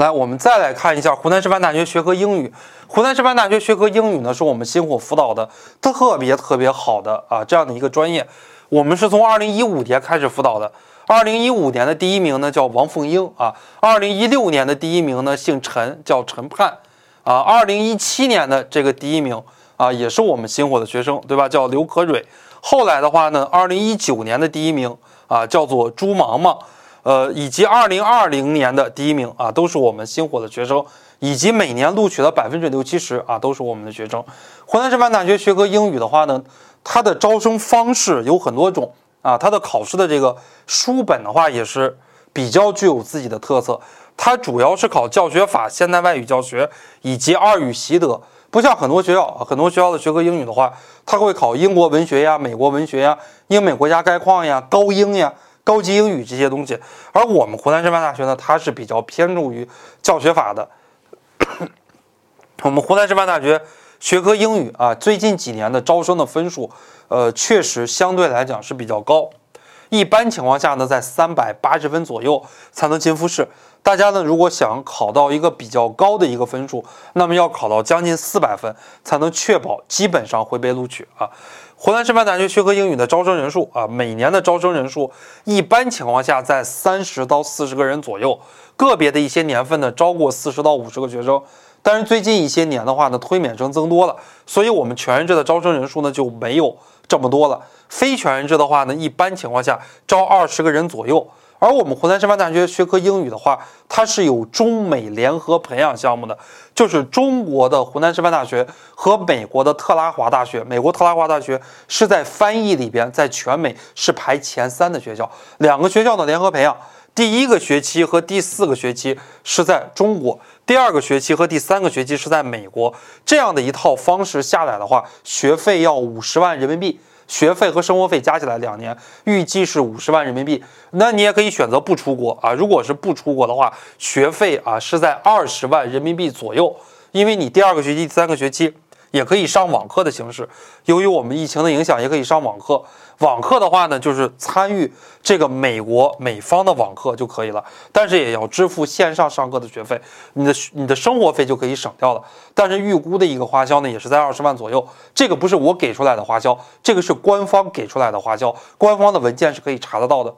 来，我们再来看一下湖南师范大学学科英语。湖南师范大学学科英语呢，是我们星火辅导的特别特别好的啊这样的一个专业。我们是从二零一五年开始辅导的。二零一五年的第一名呢叫王凤英啊，二零一六年的第一名呢姓陈，叫陈盼啊。二零一七年的这个第一名啊，也是我们星火的学生，对吧？叫刘可蕊。后来的话呢，二零一九年的第一名啊，叫做朱芒芒。呃，以及二零二零年的第一名啊，都是我们星火的学生，以及每年录取的百分之六七十啊，都是我们的学生。湖南师范大学学科英语的话呢，它的招生方式有很多种啊，它的考试的这个书本的话也是比较具有自己的特色。它主要是考教学法、现代外语教学以及二语习得，不像很多学校，很多学校的学科英语的话，它会考英国文学呀、美国文学呀、英美国家概况呀、高英呀。高级英语这些东西，而我们湖南师范大学呢，它是比较偏重于教学法的。我们湖南师范大学学科英语啊，最近几年的招生的分数，呃，确实相对来讲是比较高。一般情况下呢，在三百八十分左右才能进复试。大家呢，如果想考到一个比较高的一个分数，那么要考到将近四百分，才能确保基本上会被录取啊。湖南师范大学学科英语的招生人数啊，每年的招生人数一般情况下在三十到四十个人左右，个别的一些年份呢招过四十到五十个学生，但是最近一些年的话呢，推免生增多了，所以我们全日制的招生人数呢就没有这么多了。非全日制的话呢，一般情况下招二十个人左右。而我们湖南师范大学学科英语的话，它是有中美联合培养项目的，就是中国的湖南师范大学和美国的特拉华大学，美国特拉华大学是在翻译里边，在全美是排前三的学校，两个学校的联合培养，第一个学期和第四个学期是在中国，第二个学期和第三个学期是在美国，这样的一套方式下来的话，学费要五十万人民币。学费和生活费加起来两年预计是五十万人民币，那你也可以选择不出国啊。如果是不出国的话，学费啊是在二十万人民币左右，因为你第二个学期、第三个学期。也可以上网课的形式，由于我们疫情的影响，也可以上网课。网课的话呢，就是参与这个美国美方的网课就可以了，但是也要支付线上上课的学费，你的你的生活费就可以省掉了。但是预估的一个花销呢，也是在二十万左右。这个不是我给出来的花销，这个是官方给出来的花销，官方的文件是可以查得到的。